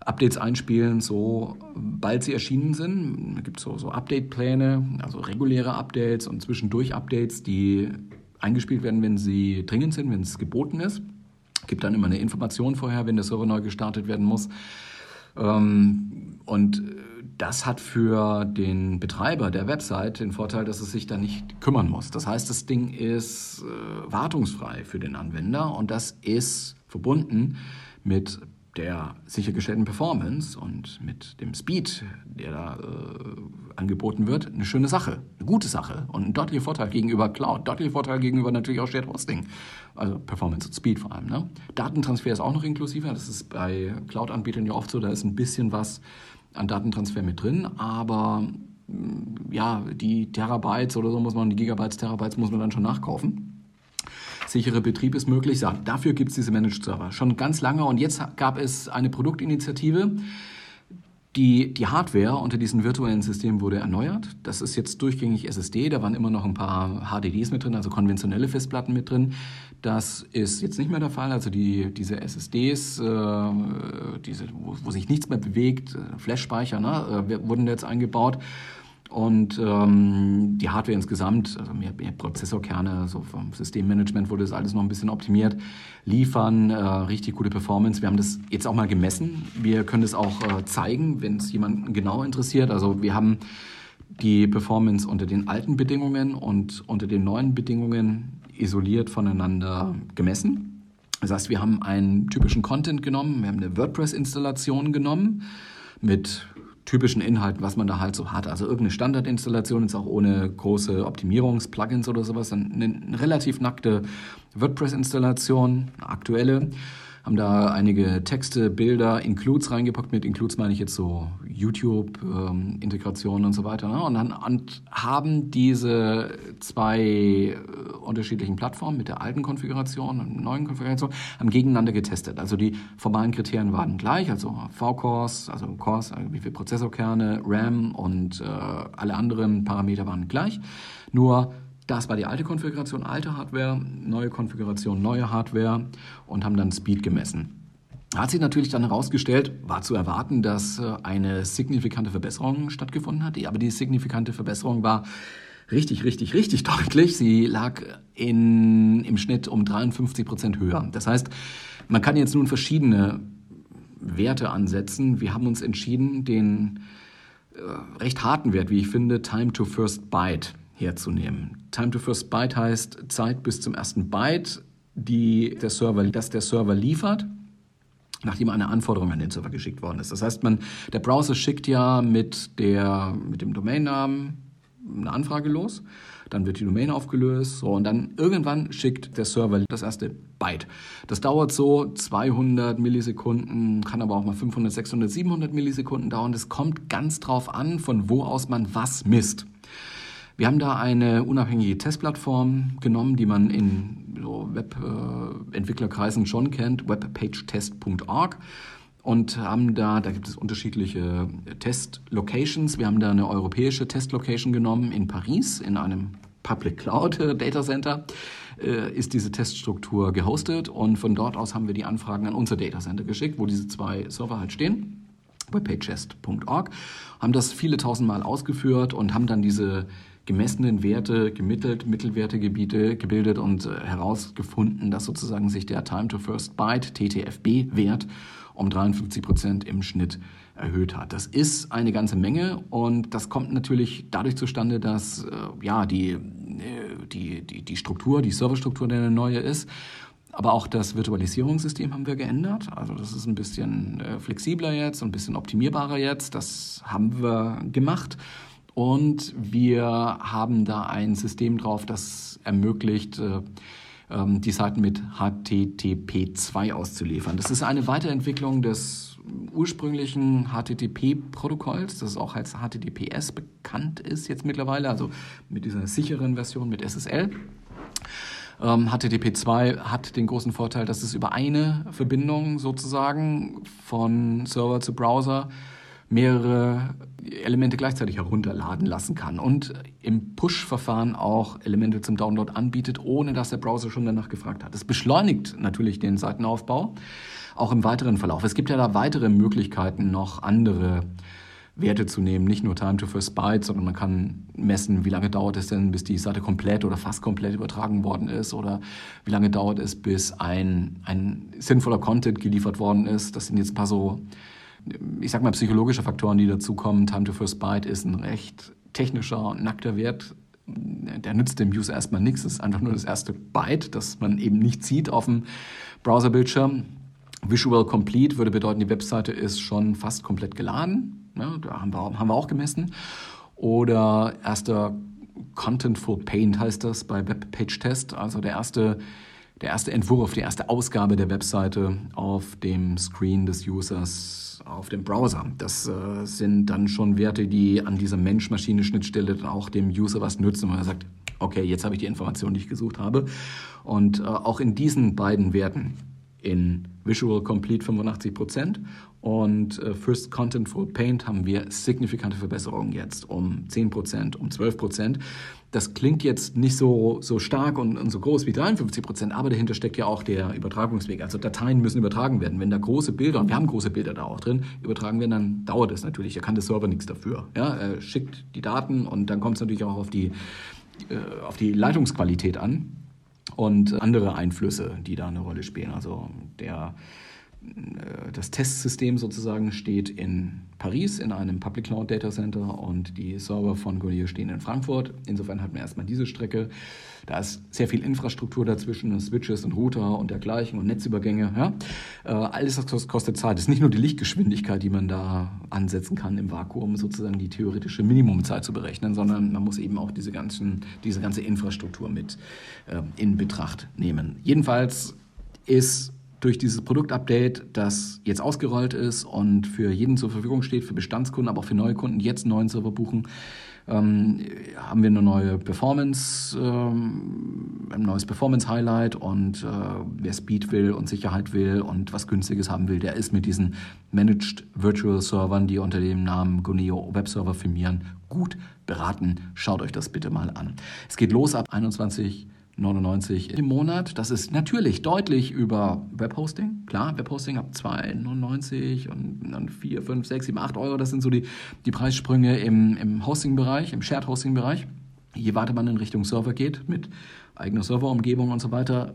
Updates einspielen, sobald sie erschienen sind. Es gibt so, so Update-Pläne, also reguläre Updates und zwischendurch Updates, die eingespielt werden, wenn sie dringend sind, wenn es geboten ist. Es gibt dann immer eine Information vorher, wenn der Server neu gestartet werden muss. Ähm, und das hat für den Betreiber der Website den Vorteil, dass es sich da nicht kümmern muss. Das heißt, das Ding ist äh, wartungsfrei für den Anwender und das ist verbunden mit der sichergestellten Performance und mit dem Speed, der da äh, angeboten wird, eine schöne Sache, eine gute Sache und ein deutlicher Vorteil gegenüber Cloud, deutlicher Vorteil gegenüber natürlich auch Shared Hosting, also Performance und Speed vor allem. Ne? Datentransfer ist auch noch inklusiver, das ist bei Cloud-Anbietern ja oft so, da ist ein bisschen was an Datentransfer mit drin, aber mm, ja, die Terabytes oder so muss man, die Gigabytes, Terabytes muss man dann schon nachkaufen sichere Betrieb ist möglich. Dafür gibt es diese Managed Server schon ganz lange und jetzt gab es eine Produktinitiative. Die, die Hardware unter diesen virtuellen Systemen wurde erneuert. Das ist jetzt durchgängig SSD. Da waren immer noch ein paar HDDs mit drin, also konventionelle Festplatten mit drin. Das ist jetzt nicht mehr der Fall. Also die, diese SSDs, äh, diese, wo, wo, sich nichts mehr bewegt, äh, Flash-Speicher, ne, äh, wurden jetzt eingebaut. Und ähm, die Hardware insgesamt, also mehr, mehr Prozessorkerne, so vom Systemmanagement wurde das alles noch ein bisschen optimiert, liefern äh, richtig gute Performance. Wir haben das jetzt auch mal gemessen. Wir können das auch äh, zeigen, wenn es jemanden genau interessiert. Also wir haben die Performance unter den alten Bedingungen und unter den neuen Bedingungen isoliert voneinander gemessen. Das heißt, wir haben einen typischen Content genommen, wir haben eine WordPress-Installation genommen mit typischen Inhalten, was man da halt so hat. Also irgendeine Standardinstallation ist auch ohne große Optimierungsplugins oder sowas. Eine, relativ nackte WordPress-Installation, aktuelle haben da einige Texte, Bilder, Includes reingepackt. Mit Includes meine ich jetzt so YouTube-Integration ähm, und so weiter. Ne? Und dann und haben diese zwei äh, unterschiedlichen Plattformen mit der alten Konfiguration und neuen Konfiguration haben gegeneinander getestet. Also die formalen Kriterien waren gleich, also V-Cores, also Cores, also wie viele Prozessorkerne, RAM und äh, alle anderen Parameter waren gleich. Nur das war die alte Konfiguration, alte Hardware, neue Konfiguration, neue Hardware und haben dann Speed gemessen. Hat sich natürlich dann herausgestellt, war zu erwarten, dass äh, eine signifikante Verbesserung stattgefunden hat. Aber die signifikante Verbesserung war richtig, richtig, richtig deutlich. Sie lag in, im Schnitt um 53 Prozent höher. Das heißt, man kann jetzt nun verschiedene Werte ansetzen. Wir haben uns entschieden, den äh, recht harten Wert, wie ich finde, Time to First Byte herzunehmen. Time to First Byte heißt Zeit bis zum ersten Byte, die der Server, das der Server liefert, nachdem eine Anforderung an den Server geschickt worden ist. Das heißt, man, der Browser schickt ja mit, der, mit dem Domainnamen eine Anfrage los, dann wird die Domain aufgelöst so, und dann irgendwann schickt der Server das erste Byte. Das dauert so 200 Millisekunden, kann aber auch mal 500, 600, 700 Millisekunden dauern. Das kommt ganz drauf an, von wo aus man was misst. Wir haben da eine unabhängige Testplattform genommen, die man in so Webentwicklerkreisen schon kennt, webpagetest.org und haben da, da gibt es unterschiedliche Test-Locations. Wir haben da eine europäische Test-Location genommen in Paris, in einem Public Cloud Data Center. Äh, ist diese Teststruktur gehostet und von dort aus haben wir die Anfragen an unser Data Center geschickt, wo diese zwei Server halt stehen, webpagechest.org, haben das viele tausendmal ausgeführt und haben dann diese gemessenen Werte gemittelt, Mittelwertegebiete gebildet und äh, herausgefunden, dass sozusagen sich der Time to First Byte, TTFB-Wert, um 53 Prozent im Schnitt erhöht hat. Das ist eine ganze Menge und das kommt natürlich dadurch zustande, dass äh, ja, die, äh, die, die, die Struktur, die Serverstruktur, der neue ist, Aber auch das Virtualisierungssystem haben wir geändert. Also das ist ein bisschen äh, flexibler jetzt, ein bisschen optimierbarer jetzt. Das haben wir gemacht. Und wir haben da ein System drauf, das ermöglicht, äh, ähm, die Seiten mit HTTP2 auszuliefern. Das ist eine Weiterentwicklung des ursprünglichen HTTP-Protokolls, das auch als HTTPS bekannt ist jetzt mittlerweile, also mit dieser sicheren Version mit SSL. Ähm, HTTP2 hat den großen Vorteil, dass es über eine Verbindung sozusagen von Server zu Browser mehrere Elemente gleichzeitig herunterladen lassen kann und im Push-Verfahren auch Elemente zum Download anbietet, ohne dass der Browser schon danach gefragt hat. Es beschleunigt natürlich den Seitenaufbau, auch im weiteren Verlauf. Es gibt ja da weitere Möglichkeiten, noch andere Werte zu nehmen, nicht nur Time to First Byte, sondern man kann messen, wie lange dauert es denn, bis die Seite komplett oder fast komplett übertragen worden ist oder wie lange dauert es, bis ein, ein sinnvoller Content geliefert worden ist. Das sind jetzt ein paar so ich sag mal, psychologische Faktoren, die dazukommen. Time to First Byte ist ein recht technischer nackter Wert. Der nützt dem User erstmal nichts. Das ist einfach nur das erste Byte, das man eben nicht sieht auf dem Browserbildschirm. Visual Complete würde bedeuten, die Webseite ist schon fast komplett geladen. Ja, da haben wir, haben wir auch gemessen. Oder erster Contentful Paint heißt das bei Webpage Test. Also der erste der erste Entwurf, die erste Ausgabe der Webseite auf dem Screen des Users auf dem Browser. Das äh, sind dann schon Werte, die an dieser Mensch-Maschine-Schnittstelle dann auch dem User was nützen, weil er sagt, okay, jetzt habe ich die Information, die ich gesucht habe. Und äh, auch in diesen beiden Werten, in Visual Complete 85 Prozent und äh, First Contentful Paint haben wir signifikante Verbesserungen jetzt um 10 Prozent, um 12 Prozent. Das klingt jetzt nicht so, so stark und, und so groß wie 53 Prozent, aber dahinter steckt ja auch der Übertragungsweg. Also Dateien müssen übertragen werden. Wenn da große Bilder, und wir haben große Bilder da auch drin, übertragen werden, dann dauert es natürlich. Da kann der Server nichts dafür. Ja, er schickt die Daten und dann kommt es natürlich auch auf die, äh, auf die Leitungsqualität an und andere Einflüsse, die da eine Rolle spielen. Also der das Testsystem sozusagen steht in Paris in einem Public Cloud Data Center und die Server von Goodyear stehen in Frankfurt. Insofern hat man erstmal diese Strecke. Da ist sehr viel Infrastruktur dazwischen, Switches und Router und dergleichen und Netzübergänge. Ja? Äh, alles das kostet Zeit. Es ist nicht nur die Lichtgeschwindigkeit, die man da ansetzen kann im Vakuum, sozusagen die theoretische Minimumzeit zu berechnen, sondern man muss eben auch diese, ganzen, diese ganze Infrastruktur mit äh, in Betracht nehmen. Jedenfalls ist durch dieses Produktupdate, das jetzt ausgerollt ist und für jeden zur Verfügung steht, für Bestandskunden, aber auch für neue Kunden, jetzt einen neuen Server buchen, ähm, haben wir eine neue Performance, ähm, ein neues Performance-Highlight und äh, wer Speed will und Sicherheit will und was Günstiges haben will, der ist mit diesen Managed Virtual Servern, die unter dem Namen Guneo Web Server firmieren, gut beraten. Schaut euch das bitte mal an. Es geht los ab 21 99 im Monat. Das ist natürlich deutlich über Webhosting. Klar, Webhosting ab 2,99 und dann 4, 5, 6, 7, 8 Euro. Das sind so die, die Preissprünge im, im Hosting-Bereich, im Shared-Hosting-Bereich. Je weiter man in Richtung Server geht, mit eigener Serverumgebung und so weiter,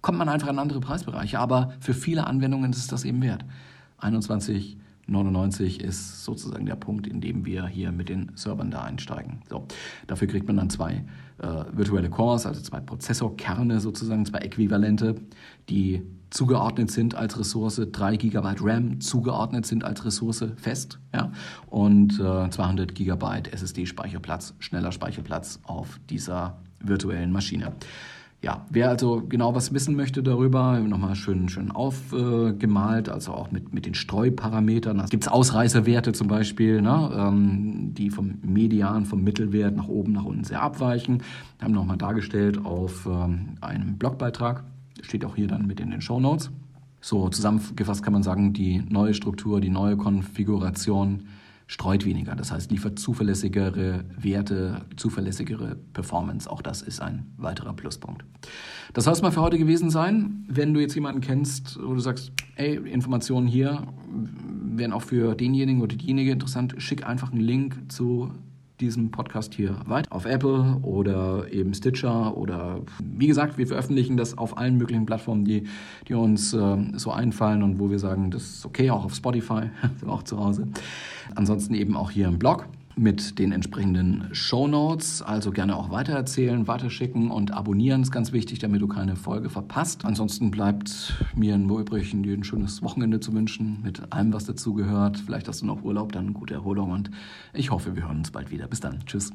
kommt man einfach in andere Preisbereiche. Aber für viele Anwendungen ist das eben wert. 21 99 ist sozusagen der Punkt, in dem wir hier mit den Servern da einsteigen. So, dafür kriegt man dann zwei äh, virtuelle Cores, also zwei Prozessorkerne sozusagen, zwei Äquivalente, die zugeordnet sind als Ressource, 3 GB RAM zugeordnet sind als Ressource fest ja, und äh, 200 GB SSD-Speicherplatz, schneller Speicherplatz auf dieser virtuellen Maschine. Ja, wer also genau was wissen möchte darüber, nochmal schön, schön aufgemalt, also auch mit, mit den Streuparametern. Da gibt es Ausreißerwerte zum Beispiel, ne, ähm, die vom Median, vom Mittelwert nach oben, nach unten sehr abweichen. Haben nochmal dargestellt auf ähm, einem Blogbeitrag. Steht auch hier dann mit in den Show Notes. So zusammengefasst kann man sagen, die neue Struktur, die neue Konfiguration streut weniger. Das heißt, liefert zuverlässigere Werte, zuverlässigere Performance. Auch das ist ein weiterer Pluspunkt. Das soll es mal für heute gewesen sein. Wenn du jetzt jemanden kennst, wo du sagst, ey, Informationen hier wären auch für denjenigen oder diejenige interessant, schick einfach einen Link zu diesem Podcast hier weiter auf Apple oder eben Stitcher oder wie gesagt, wir veröffentlichen das auf allen möglichen Plattformen, die, die uns äh, so einfallen und wo wir sagen, das ist okay, auch auf Spotify, auch zu Hause. Ansonsten eben auch hier im Blog. Mit den entsprechenden Show Notes. Also gerne auch weitererzählen, weiterschicken und abonnieren ist ganz wichtig, damit du keine Folge verpasst. Ansonsten bleibt mir nur übrig, dir ein schönes Wochenende zu wünschen mit allem, was dazugehört. Vielleicht hast du noch Urlaub, dann gute Erholung und ich hoffe, wir hören uns bald wieder. Bis dann. Tschüss.